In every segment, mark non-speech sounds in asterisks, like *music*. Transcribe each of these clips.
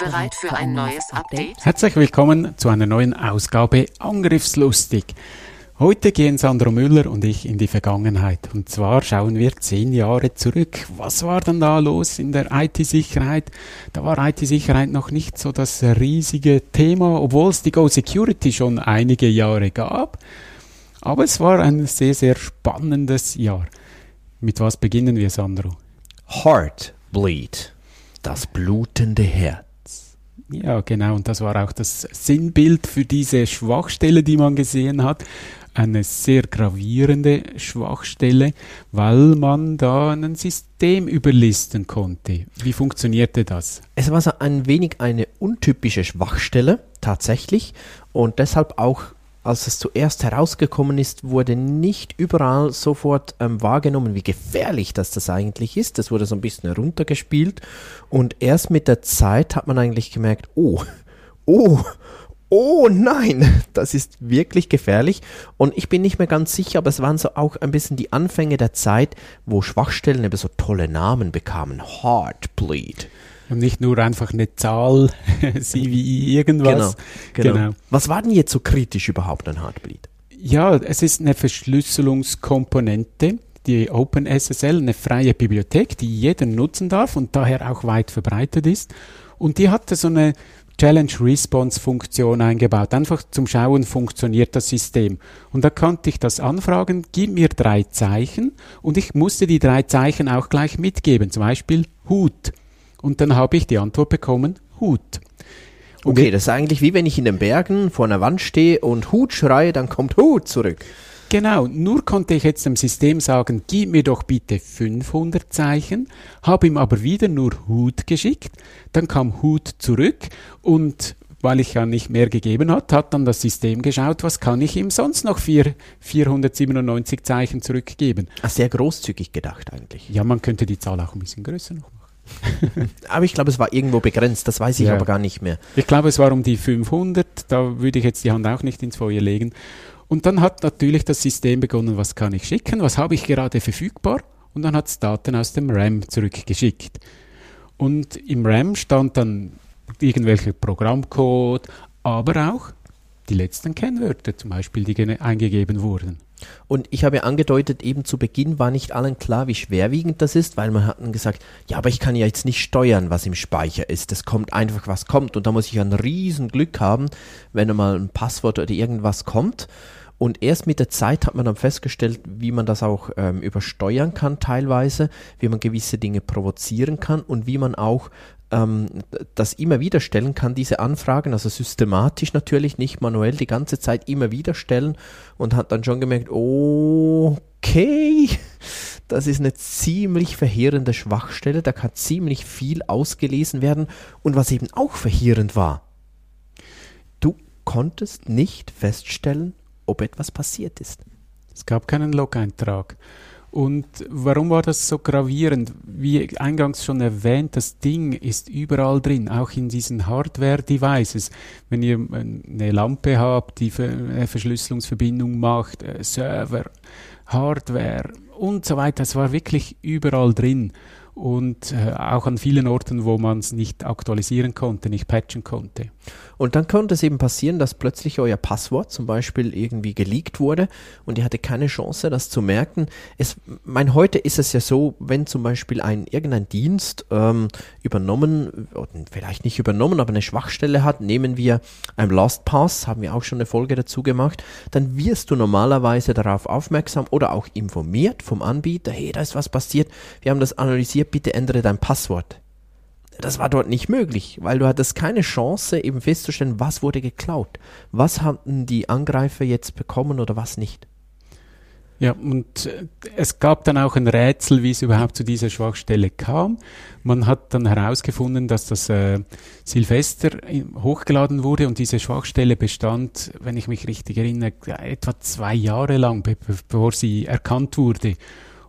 Bereit für ein neues Update? Herzlich willkommen zu einer neuen Ausgabe Angriffslustig. Heute gehen Sandro Müller und ich in die Vergangenheit. Und zwar schauen wir zehn Jahre zurück. Was war denn da los in der IT-Sicherheit? Da war IT-Sicherheit noch nicht so das riesige Thema, obwohl es die Go Security schon einige Jahre gab. Aber es war ein sehr, sehr spannendes Jahr. Mit was beginnen wir, Sandro? Heartbleed. Das blutende Herz. Ja, genau. Und das war auch das Sinnbild für diese Schwachstelle, die man gesehen hat. Eine sehr gravierende Schwachstelle, weil man da ein System überlisten konnte. Wie funktionierte das? Es war so ein wenig eine untypische Schwachstelle, tatsächlich. Und deshalb auch als es zuerst herausgekommen ist, wurde nicht überall sofort ähm, wahrgenommen, wie gefährlich das, das eigentlich ist. Das wurde so ein bisschen heruntergespielt und erst mit der Zeit hat man eigentlich gemerkt, oh, oh, oh nein, *laughs* das ist wirklich gefährlich. Und ich bin nicht mehr ganz sicher, aber es waren so auch ein bisschen die Anfänge der Zeit, wo Schwachstellen eben so tolle Namen bekamen. Heartbleed. Und nicht nur einfach eine Zahl, *laughs* sie wie irgendwas. Genau, genau. genau. Was war denn jetzt so kritisch überhaupt an Heartbleed? Ja, es ist eine Verschlüsselungskomponente, die OpenSSL, eine freie Bibliothek, die jeder nutzen darf und daher auch weit verbreitet ist. Und die hatte so eine Challenge-Response-Funktion eingebaut. Einfach zum Schauen, funktioniert das System. Und da konnte ich das anfragen, gib mir drei Zeichen und ich musste die drei Zeichen auch gleich mitgeben. Zum Beispiel Hut. Und dann habe ich die Antwort bekommen, Hut. Und okay, das ist eigentlich wie wenn ich in den Bergen vor einer Wand stehe und Hut schreie, dann kommt Hut zurück. Genau, nur konnte ich jetzt dem System sagen, gib mir doch bitte 500 Zeichen, habe ihm aber wieder nur Hut geschickt, dann kam Hut zurück und weil ich ja nicht mehr gegeben hat, hat dann das System geschaut, was kann ich ihm sonst noch für 497 Zeichen zurückgeben. Ach, sehr großzügig gedacht eigentlich. Ja, man könnte die Zahl auch ein bisschen größer noch machen. *laughs* aber ich glaube, es war irgendwo begrenzt, das weiß ich ja. aber gar nicht mehr. Ich glaube, es war um die 500, da würde ich jetzt die Hand auch nicht ins Feuer legen. Und dann hat natürlich das System begonnen, was kann ich schicken, was habe ich gerade verfügbar und dann hat es Daten aus dem RAM zurückgeschickt. Und im RAM stand dann irgendwelcher Programmcode, aber auch die letzten Kennwörter zum Beispiel, die eingegeben wurden. Und ich habe ja angedeutet, eben zu Beginn war nicht allen klar, wie schwerwiegend das ist, weil man hat dann gesagt, ja, aber ich kann ja jetzt nicht steuern, was im Speicher ist. Es kommt einfach, was kommt. Und da muss ich ein riesen Glück haben, wenn mal ein Passwort oder irgendwas kommt. Und erst mit der Zeit hat man dann festgestellt, wie man das auch ähm, übersteuern kann teilweise, wie man gewisse Dinge provozieren kann und wie man auch ähm, das immer wieder stellen kann, diese Anfragen, also systematisch natürlich, nicht manuell, die ganze Zeit immer wieder stellen und hat dann schon gemerkt, okay, das ist eine ziemlich verheerende Schwachstelle, da kann ziemlich viel ausgelesen werden und was eben auch verheerend war, du konntest nicht feststellen, ob etwas passiert ist. Es gab keinen Log-Eintrag. Und warum war das so gravierend? Wie eingangs schon erwähnt, das Ding ist überall drin, auch in diesen Hardware-Devices. Wenn ihr eine Lampe habt, die eine Verschlüsselungsverbindung macht, äh, Server, Hardware und so weiter, es war wirklich überall drin und äh, auch an vielen Orten, wo man es nicht aktualisieren konnte, nicht patchen konnte. Und dann konnte es eben passieren, dass plötzlich euer Passwort zum Beispiel irgendwie geleakt wurde und ihr hatte keine Chance, das zu merken. Es, mein, heute ist es ja so, wenn zum Beispiel ein irgendein Dienst ähm, übernommen, vielleicht nicht übernommen, aber eine Schwachstelle hat, nehmen wir ein LastPass, haben wir auch schon eine Folge dazu gemacht, dann wirst du normalerweise darauf aufmerksam oder auch informiert vom Anbieter, hey, da ist was passiert, wir haben das analysiert, bitte ändere dein Passwort das war dort nicht möglich, weil du hattest keine Chance, eben festzustellen, was wurde geklaut. Was hatten die Angreifer jetzt bekommen oder was nicht. Ja, und äh, es gab dann auch ein Rätsel, wie es überhaupt zu dieser Schwachstelle kam. Man hat dann herausgefunden, dass das äh, Silvester hochgeladen wurde und diese Schwachstelle bestand, wenn ich mich richtig erinnere, etwa zwei Jahre lang, be bevor sie erkannt wurde.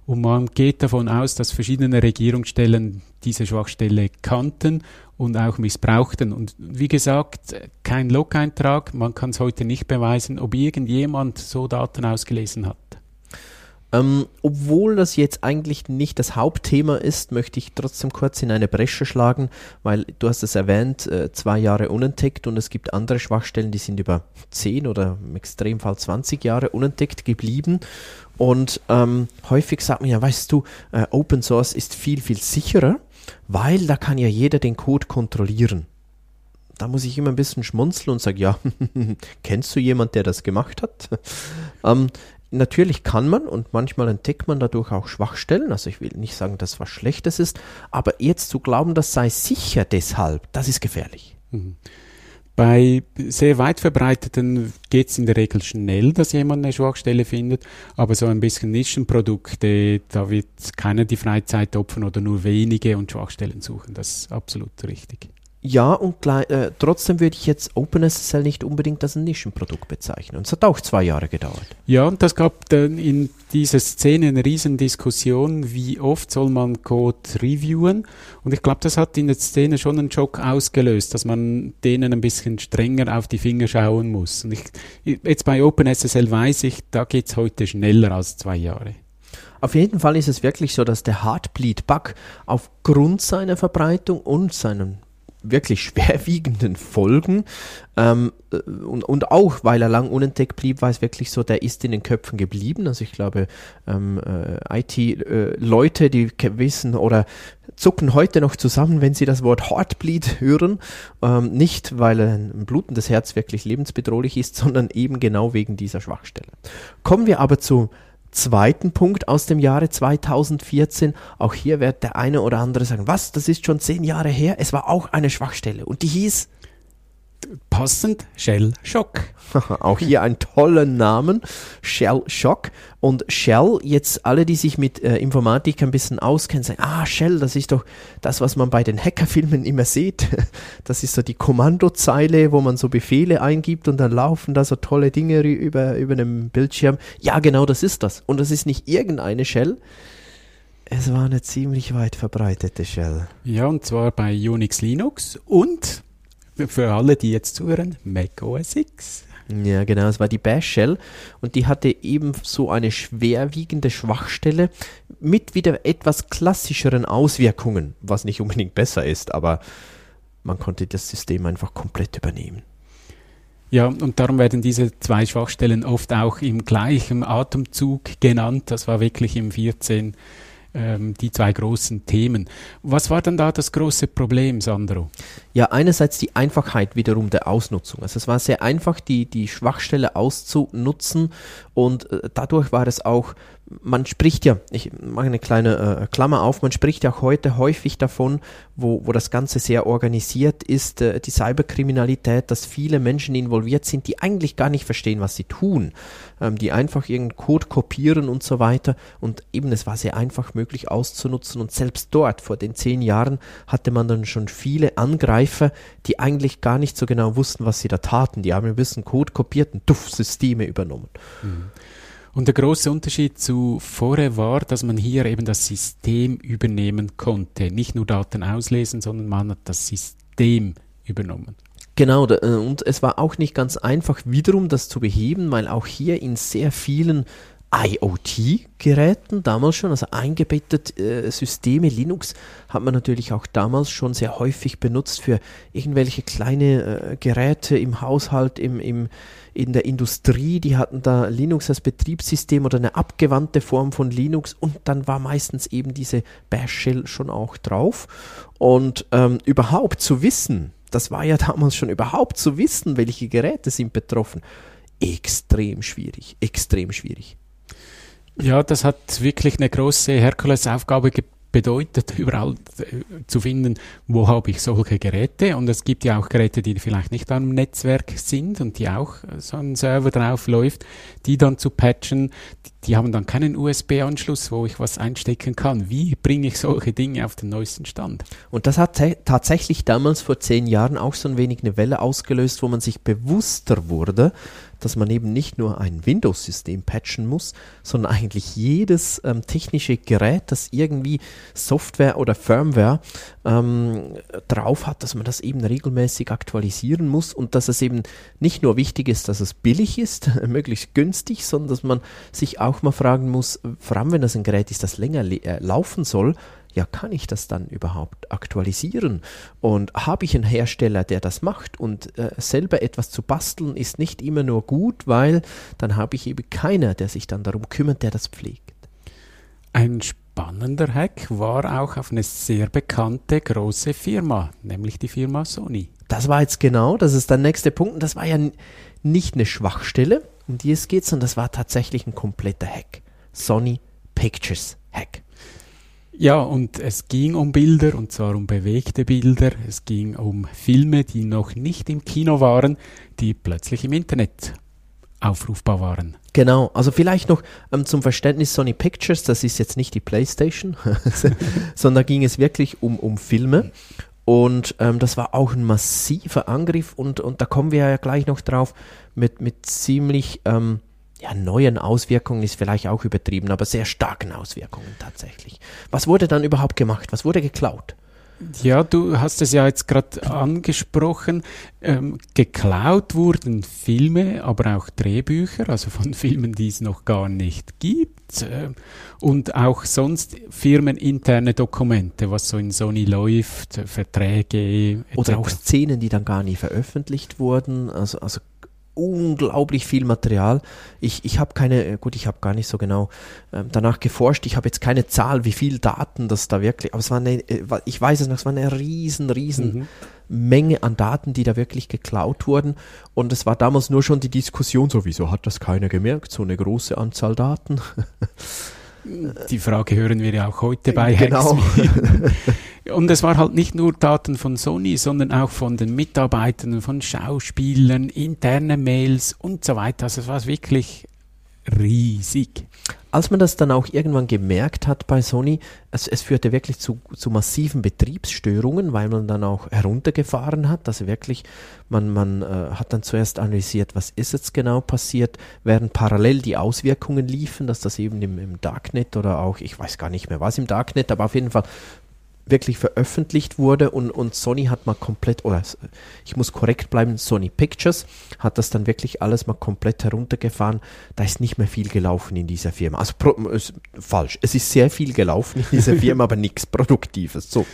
Und man geht davon aus, dass verschiedene Regierungsstellen diese Schwachstelle kannten und auch missbrauchten. Und wie gesagt, kein Log-Eintrag, man kann es heute nicht beweisen, ob irgendjemand so Daten ausgelesen hat. Ähm, obwohl das jetzt eigentlich nicht das Hauptthema ist, möchte ich trotzdem kurz in eine Bresche schlagen, weil du hast es erwähnt, äh, zwei Jahre unentdeckt und es gibt andere Schwachstellen, die sind über zehn oder im Extremfall 20 Jahre unentdeckt geblieben. Und ähm, häufig sagt man ja, weißt du, äh, Open Source ist viel, viel sicherer, weil da kann ja jeder den Code kontrollieren. Da muss ich immer ein bisschen schmunzeln und sagen, ja, *laughs* kennst du jemand, der das gemacht hat? *laughs* ähm, Natürlich kann man und manchmal entdeckt man dadurch auch Schwachstellen. Also ich will nicht sagen, dass was Schlechtes ist, aber jetzt zu glauben, das sei sicher deshalb, das ist gefährlich. Mhm. Bei sehr weit verbreiteten geht es in der Regel schnell, dass jemand eine Schwachstelle findet, aber so ein bisschen Nischenprodukte, da wird keiner die Freizeit opfern oder nur wenige und Schwachstellen suchen. Das ist absolut richtig. Ja, und äh, trotzdem würde ich jetzt OpenSSL nicht unbedingt als ein Nischenprodukt bezeichnen. Und es hat auch zwei Jahre gedauert. Ja, und das gab dann in dieser Szene eine Riesendiskussion, wie oft soll man Code reviewen. Und ich glaube, das hat in der Szene schon einen Schock ausgelöst, dass man denen ein bisschen strenger auf die Finger schauen muss. Und ich, jetzt bei OpenSSL weiß ich, da geht es heute schneller als zwei Jahre. Auf jeden Fall ist es wirklich so, dass der Heartbleed-Bug aufgrund seiner Verbreitung und seinem wirklich *laughs* schwerwiegenden Folgen. Ähm, äh, und, und auch, weil er lang unentdeckt blieb, war es wirklich so, der ist in den Köpfen geblieben. Also ich glaube, ähm, äh, IT-Leute, äh, die wissen oder zucken heute noch zusammen, wenn sie das Wort Heartbleed hören. Ähm, nicht, weil ein blutendes Herz wirklich lebensbedrohlich ist, *laughs* sondern eben genau wegen dieser Schwachstelle. Kommen wir aber zu zweiten Punkt aus dem Jahre 2014. Auch hier wird der eine oder andere sagen, was, das ist schon zehn Jahre her. Es war auch eine Schwachstelle und die hieß passend Shell Shock. *laughs* Auch hier einen tollen Namen, Shell Shock. Und Shell, jetzt alle, die sich mit äh, Informatik ein bisschen auskennen, sagen, ah, Shell, das ist doch das, was man bei den Hackerfilmen immer sieht. *laughs* Das ist so die Kommandozeile, wo man so Befehle eingibt und dann laufen da so tolle Dinge über, über einem Bildschirm. Ja, genau, das ist das. Und das ist nicht irgendeine Shell. Es war eine ziemlich weit verbreitete Shell. Ja, und zwar bei Unix Linux und für alle, die jetzt zuhören, Mac OS X. Ja, genau, es war die Bash Shell und die hatte eben so eine schwerwiegende Schwachstelle mit wieder etwas klassischeren Auswirkungen, was nicht unbedingt besser ist, aber man konnte das System einfach komplett übernehmen. Ja, und darum werden diese zwei Schwachstellen oft auch im gleichen Atemzug genannt. Das war wirklich im 14 ähm, die zwei großen Themen. Was war dann da das große Problem, Sandro? Ja, einerseits die Einfachheit wiederum der Ausnutzung. Also es war sehr einfach, die, die Schwachstelle auszunutzen und äh, dadurch war es auch man spricht ja, ich mache eine kleine äh, Klammer auf, man spricht ja heute häufig davon, wo, wo das Ganze sehr organisiert ist, äh, die Cyberkriminalität, dass viele Menschen involviert sind, die eigentlich gar nicht verstehen, was sie tun, ähm, die einfach irgendeinen Code kopieren und so weiter. Und eben, es war sehr einfach möglich auszunutzen. Und selbst dort, vor den zehn Jahren, hatte man dann schon viele Angreifer, die eigentlich gar nicht so genau wussten, was sie da taten. Die haben ein bisschen Code kopiert und tuff, Systeme übernommen. Mhm. Und der große Unterschied zu vorher war, dass man hier eben das System übernehmen konnte. Nicht nur Daten auslesen, sondern man hat das System übernommen. Genau, äh, und es war auch nicht ganz einfach, wiederum das zu beheben, weil auch hier in sehr vielen IoT-Geräten damals schon, also eingebettet äh, Systeme. Linux hat man natürlich auch damals schon sehr häufig benutzt für irgendwelche kleine äh, Geräte im Haushalt, im, im, in der Industrie. Die hatten da Linux als Betriebssystem oder eine abgewandte Form von Linux und dann war meistens eben diese Bash Shell schon auch drauf. Und ähm, überhaupt zu wissen, das war ja *laughs* damals schon überhaupt zu wissen, welche Geräte sind betroffen, extrem schwierig, extrem schwierig. Ja, das hat wirklich eine große Herkulesaufgabe bedeutet, *laughs* überall äh, zu finden, wo habe ich solche Geräte. Und es gibt ja auch Geräte, die vielleicht nicht am Netzwerk sind und die auch so ein Server drauf läuft, die dann zu patchen. die haben dann keinen USB-Anschluss, wo ich was einstecken kann. Wie bringe ich solche Dinge auf den neuesten Stand? Und das hat tatsächlich damals vor zehn Jahren auch so ein wenig eine Welle ausgelöst, wo man sich bewusster wurde, dass man eben nicht nur ein Windows-System patchen muss, sondern eigentlich jedes ähm, technische Gerät, das irgendwie Software oder Firmware ähm, drauf hat, dass man das eben regelmäßig aktualisieren muss und dass es eben nicht nur wichtig ist, dass es billig ist, *laughs* möglichst günstig, sondern dass man sich auch mal fragen muss, vor allem wenn das ein Gerät ist, das länger äh, laufen soll, ja, kann ich das dann überhaupt aktualisieren? Und habe ich einen Hersteller, der das macht? Und äh, selber etwas zu basteln ist nicht immer nur gut, weil dann habe ich eben keiner, der sich dann darum kümmert, der das pflegt. Ein spannender Hack war auch auf eine sehr bekannte große Firma, nämlich die Firma Sony. Das war jetzt genau, das ist der nächste Punkt. Und das war ja nicht eine Schwachstelle, um die es geht, sondern das war tatsächlich ein kompletter Hack. Sony Pictures Hack. Ja, und es ging um Bilder, und zwar um bewegte Bilder. Es ging um Filme, die noch nicht im Kino waren, die plötzlich im Internet aufrufbar waren. Genau, also vielleicht noch ähm, zum Verständnis Sony Pictures, das ist jetzt nicht die PlayStation, *laughs* sondern da ging es wirklich um, um Filme. Und ähm, das war auch ein massiver Angriff und, und da kommen wir ja gleich noch drauf mit, mit ziemlich ähm, ja, neuen Auswirkungen ist vielleicht auch übertrieben, aber sehr starken Auswirkungen tatsächlich. Was wurde dann überhaupt gemacht? Was wurde geklaut? Ja, du hast es ja jetzt gerade angesprochen. Ähm, geklaut wurden Filme, aber auch Drehbücher, also von *laughs* Filmen, die es noch gar nicht gibt. Äh, und auch sonst firmeninterne Dokumente, was so in Sony läuft, Verträge. Etc. Oder auch Szenen, die dann gar nie veröffentlicht wurden. Also, also unglaublich viel Material. Ich, ich habe keine, äh, gut, ich habe gar nicht so genau ähm, danach geforscht. Ich habe jetzt keine Zahl, wie viel Daten das da wirklich, aber es war eine, äh, ich weiß es noch, es war eine riesen, riesen mhm. Menge an Daten, die da wirklich geklaut wurden. Und es war damals nur schon die Diskussion, so wieso hat das keiner gemerkt, so eine große Anzahl Daten. *laughs* Die Frage hören wir ja auch heute bei genau. *laughs* Und es war halt nicht nur Daten von Sony, sondern auch von den Mitarbeitern, von Schauspielern, interne Mails und so weiter. Also es war wirklich riesig. Als man das dann auch irgendwann gemerkt hat bei Sony, es, es führte wirklich zu, zu massiven Betriebsstörungen, weil man dann auch heruntergefahren hat. Also wirklich, man, man äh, hat dann zuerst analysiert, was ist jetzt genau passiert, während parallel die Auswirkungen liefen, dass das eben im, im Darknet oder auch, ich weiß gar nicht mehr was im Darknet, aber auf jeden Fall wirklich veröffentlicht wurde und, und Sony hat mal komplett, oder ich muss korrekt bleiben, Sony Pictures hat das dann wirklich alles mal komplett heruntergefahren. Da ist nicht mehr viel gelaufen in dieser Firma. Also pro, ist, falsch, es ist sehr viel gelaufen in dieser *laughs* Firma, aber nichts Produktives. So.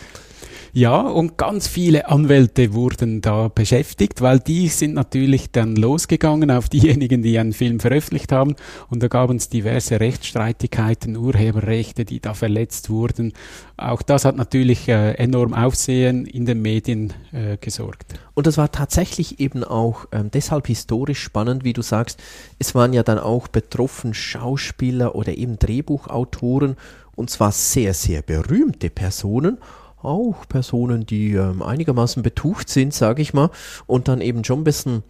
Ja, und ganz viele Anwälte wurden da beschäftigt, weil die sind natürlich dann losgegangen auf diejenigen, die einen Film veröffentlicht haben. Und da gaben es diverse Rechtsstreitigkeiten, Urheberrechte, die da verletzt wurden. Auch das hat natürlich äh, enorm Aufsehen in den Medien äh, gesorgt. Und das war tatsächlich eben auch ähm, deshalb historisch spannend, wie du sagst. Es waren ja dann auch betroffen Schauspieler oder eben Drehbuchautoren und zwar sehr, sehr berühmte Personen auch Personen, die ähm, einigermaßen betucht sind, sage ich mal, und dann eben schon ein bisschen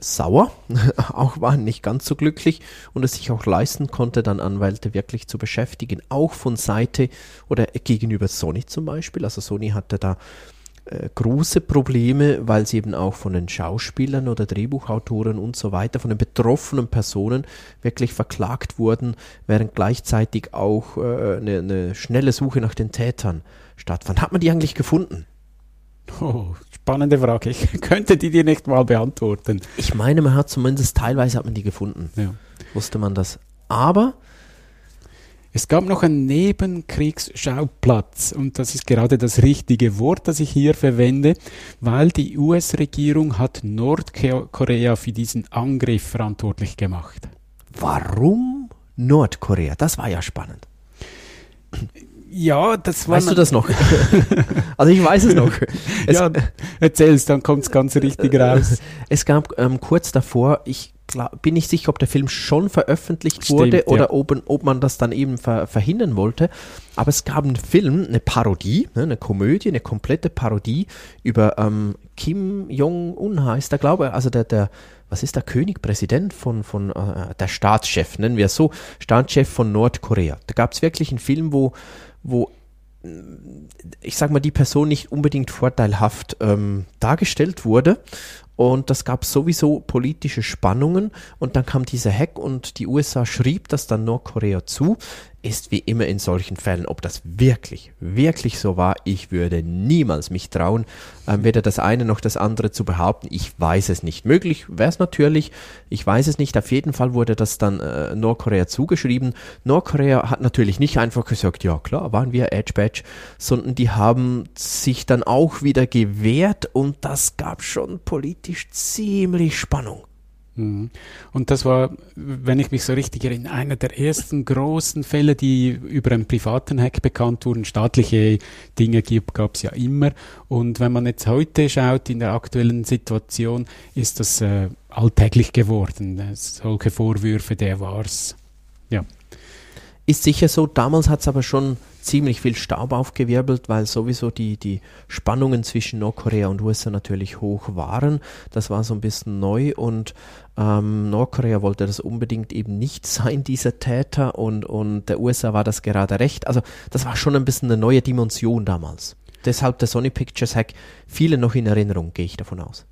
sauer, *laughs* auch waren nicht ganz so glücklich und es sich auch leisten konnte, dann Anwälte wirklich zu beschäftigen, auch von Seite oder gegenüber Sony zum Beispiel. Also Sony hatte da äh, große Probleme, weil sie eben auch von den Schauspielern oder Drehbuchautoren und so weiter, von den betroffenen Personen wirklich verklagt wurden, während gleichzeitig auch äh, eine, eine schnelle Suche nach den Tätern stattfand. Hat man die eigentlich gefunden? Oh, spannende Frage. Ich *laughs* könnte die dir nicht mal beantworten. Ich meine, man hat zumindest teilweise hat man die gefunden. Ja. Wusste man das. Aber es gab noch einen Nebenkriegsschauplatz und das ist gerade das richtige Wort, das ich hier verwende, weil die US-Regierung hat Nordkorea für diesen Angriff verantwortlich gemacht. Warum Nordkorea? Das war ja spannend. Ja, das war. Weißt du das noch? *laughs* also ich weiß es noch. Es, ja, erzähl's, dann kommt es ganz richtig raus. Es gab ähm, kurz davor, ich glaub, bin nicht sicher, ob der Film schon veröffentlicht Stimmt, wurde ja. oder ob, ob man das dann eben ver, verhindern wollte. Aber es gab einen Film, eine Parodie, ne, eine Komödie, eine komplette Parodie über ähm, Kim Jong-un heißt er, glaube ich, also der, der, was ist der König, Präsident von, von äh, der Staatschef, nennen wir es so, Staatschef von Nordkorea. Da gab es wirklich einen Film, wo, wo ich sag mal, die Person nicht unbedingt vorteilhaft ähm, dargestellt wurde. Und das gab sowieso politische Spannungen. Und dann kam dieser Hack und die USA schrieb das dann Nordkorea zu. Ist wie immer in solchen Fällen, ob das wirklich, wirklich so war, ich würde niemals mich trauen, ähm, weder das eine noch das andere zu behaupten. Ich weiß es nicht. Möglich wäre es natürlich, ich weiß es nicht. Auf jeden Fall wurde das dann äh, Nordkorea zugeschrieben. Nordkorea hat natürlich nicht einfach gesagt, ja klar, waren wir Edge Badge, sondern die haben sich dann auch wieder gewehrt und das gab schon politisch ziemlich Spannung. Mhm. Und das war, wenn ich mich so richtig erinnere, einer der ersten großen Fälle, die über einen privaten Hack bekannt wurden. Staatliche Dinge gab es ja immer. Und wenn man jetzt heute schaut, in der aktuellen Situation, ist das äh, alltäglich geworden. Solche Vorwürfe, der war's. Ist sicher so, damals hat es aber schon ziemlich viel Staub aufgewirbelt, weil sowieso die, die Spannungen zwischen Nordkorea und USA natürlich hoch waren. Das war so ein bisschen neu und ähm, Nordkorea wollte das unbedingt eben nicht *laughs* sein, dieser Täter, und, und der USA war das gerade recht. Also das war schon ein bisschen eine neue Dimension damals. Deshalb der Sony Pictures Hack, viele noch in Erinnerung, gehe ich davon aus.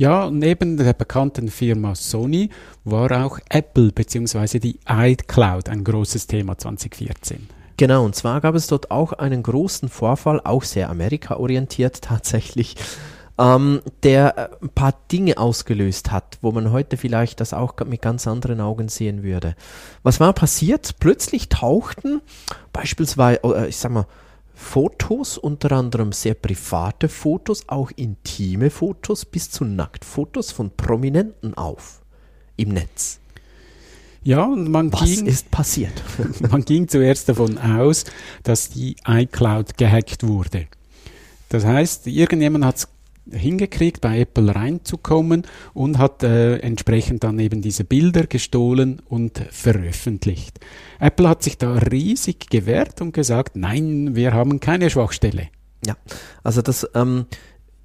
Ja, neben der bekannten Firma Sony war auch Apple bzw. die iCloud ein großes Thema 2014. Genau, und zwar gab es dort auch einen großen Vorfall, auch sehr Amerika-orientiert tatsächlich, ähm, der äh, ein paar Dinge ausgelöst hat, wo man heute vielleicht das auch mit ganz anderen Augen sehen würde. Was war passiert? Plötzlich tauchten beispielsweise, ich sag mal, Fotos, unter anderem sehr private Fotos, auch intime Fotos bis zu Nacktfotos von Prominenten auf im Netz. Ja, und man Was ging, ist passiert? *laughs* man ging zuerst davon aus, dass die iCloud gehackt wurde. Das heißt, irgendjemand hat es hingekriegt, bei Apple reinzukommen und hat äh, entsprechend dann eben diese Bilder gestohlen und veröffentlicht. Apple hat sich da riesig gewehrt und gesagt, nein, wir haben keine Schwachstelle. Ja, also das ähm,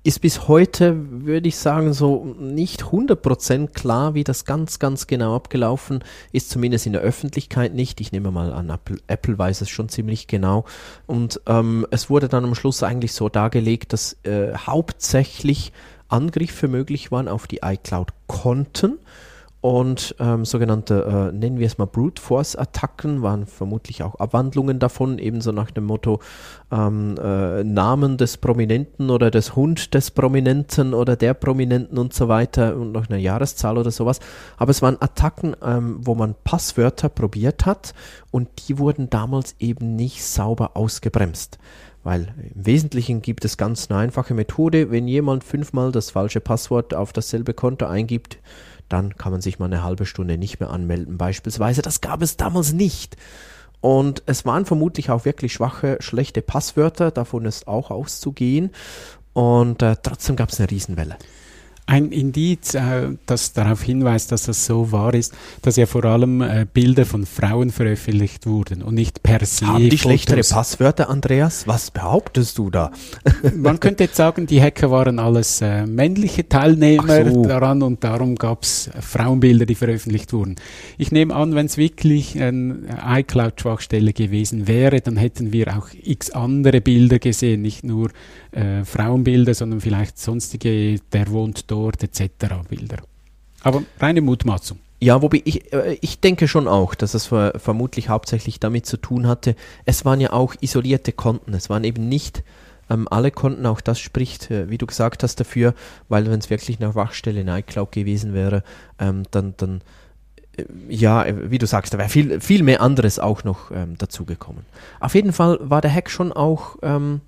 ist bis heute, würde ich sagen, so nicht 100% klar, wie das ganz, ganz genau abgelaufen ist, zumindest in der Öffentlichkeit nicht. Ich nehme mal an, Apple, Apple weiß es schon ziemlich genau. Und ähm, es wurde dann am Schluss eigentlich so dargelegt, dass äh, hauptsächlich Angriffe möglich waren auf die iCloud-Konten und ähm, sogenannte, äh, nennen wir es mal Brute Force Attacken, waren vermutlich auch Abwandlungen davon, ebenso nach dem Motto ähm, äh, Namen des Prominenten oder des Hund des Prominenten oder der Prominenten und so weiter und noch eine Jahreszahl oder sowas. Aber es waren Attacken, ähm, wo man Passwörter probiert hat und die wurden damals eben nicht sauber ausgebremst. Weil im Wesentlichen gibt es ganz eine einfache Methode. Wenn jemand fünfmal das falsche Passwort auf dasselbe Konto eingibt, dann kann man sich mal eine halbe Stunde nicht mehr anmelden beispielsweise. Das gab es damals nicht. Und es waren vermutlich auch wirklich schwache, schlechte Passwörter, davon ist auch auszugehen. Und äh, trotzdem gab es eine Riesenwelle. Ein Indiz, äh, das darauf hinweist, dass das so wahr ist, dass ja vor allem äh, Bilder von Frauen veröffentlicht wurden und nicht per se. Haben die schlechtere Fotos. Passwörter, Andreas? Was behauptest du da? *laughs* Man könnte jetzt sagen, die Hacker waren alles äh, männliche Teilnehmer so. daran und darum gab es Frauenbilder, die veröffentlicht wurden. Ich nehme an, wenn es wirklich eine iCloud-Schwachstelle gewesen wäre, dann hätten wir auch x andere Bilder gesehen, nicht nur äh, Frauenbilder, sondern vielleicht sonstige, der wohnt dort etc. Bilder. Aber reine Mutmaßung. Ja, wobei ich, äh, ich denke schon auch, dass es ver vermutlich hauptsächlich damit zu tun hatte. Es waren ja auch isolierte Konten. Es waren eben nicht ähm, alle Konten. Auch das spricht, äh, wie du gesagt hast, dafür, weil wenn es wirklich eine Wachstelle in iCloud gewesen wäre, ähm, dann, dann äh, ja, äh, wie du sagst, da wäre viel, viel mehr anderes auch noch ähm, dazugekommen. Auf jeden Fall war der Hack schon auch ähm,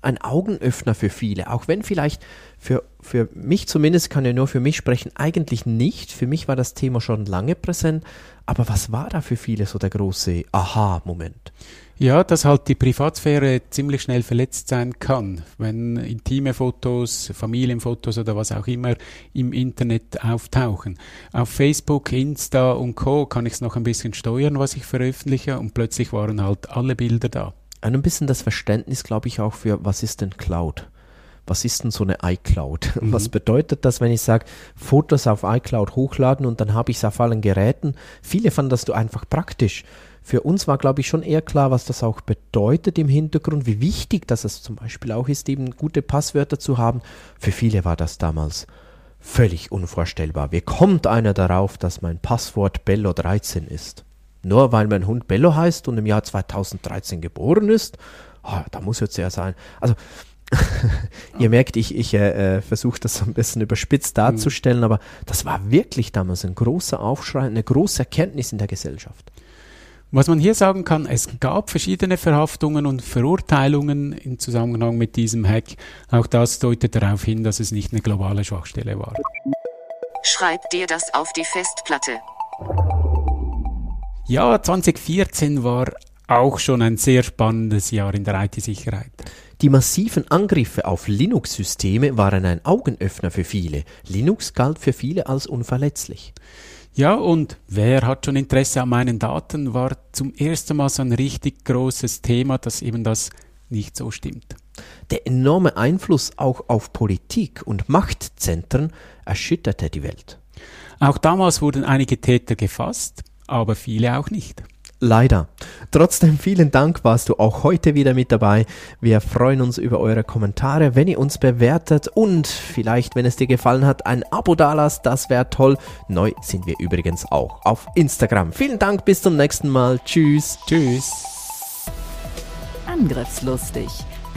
ein Augenöffner für viele, auch wenn vielleicht für, für mich zumindest, kann ja nur für mich sprechen, eigentlich nicht. Für mich war das Thema schon lange präsent, aber was war da für viele so der große Aha-Moment? Ja, dass halt die Privatsphäre ziemlich schnell verletzt sein kann, wenn intime Fotos, Familienfotos oder was auch immer im Internet auftauchen. Auf Facebook, Insta und Co. kann ich es noch ein bisschen steuern, was ich veröffentliche und plötzlich waren halt alle Bilder da. Ein bisschen das Verständnis, glaube ich, auch für, was ist denn Cloud? Was ist denn so eine iCloud? *laughs* Mhm. Was bedeutet das, wenn ich sage, Fotos auf iCloud hochladen und dann habe ich es auf allen Geräten? Viele fanden das einfach praktisch. Für uns war, glaube ich, schon eher klar, was das auch bedeutet im Hintergrund, wie wichtig das es zum Beispiel auch ist, eben gute Passwörter zu haben. Für viele war das damals völlig unvorstellbar. Wie kommt einer darauf, dass mein Passwort Bello 13 ist? Nur weil mein Hund Bello heißt und im Jahr 2013 geboren ist? Oh, da muss jetzt er sein. Also, *laughs* ihr merkt, ich, ich äh, äh versuche das so ein bisschen überspitzt darzustellen, mhm. aber das war wirklich damals ein großer Aufschrei, eine große Erkenntnis in der Gesellschaft. Was man hier sagen kann, es gab verschiedene Verhaftungen und Verurteilungen im Zusammenhang mit diesem Hack. Auch das deutet darauf hin, dass es nicht eine globale Schwachstelle war. Schreib dir das auf die Festplatte. Ja, 2014 war auch schon ein sehr spannendes Jahr in der IT-Sicherheit. Die massiven Angriffe auf Linux-Systeme waren ein Augenöffner für viele. Linux galt für viele als unverletzlich. Ja, und wer hat schon Interesse an meinen Daten, war zum ersten Mal so ein richtig großes Thema, dass eben das nicht so stimmt. Der enorme Einfluss auch auf Politik und Machtzentren erschütterte die Welt. Auch damals wurden einige Täter gefasst, aber viele auch nicht. Leider. Trotzdem vielen Dank, warst du auch heute wieder mit dabei. Wir freuen uns über eure Kommentare, wenn ihr uns bewertet und vielleicht, wenn es dir gefallen hat, ein Abo dalasst, das wäre toll. Neu sind wir übrigens auch auf Instagram. Vielen Dank, bis zum nächsten Mal. Tschüss. Tschüss. Angriffslustig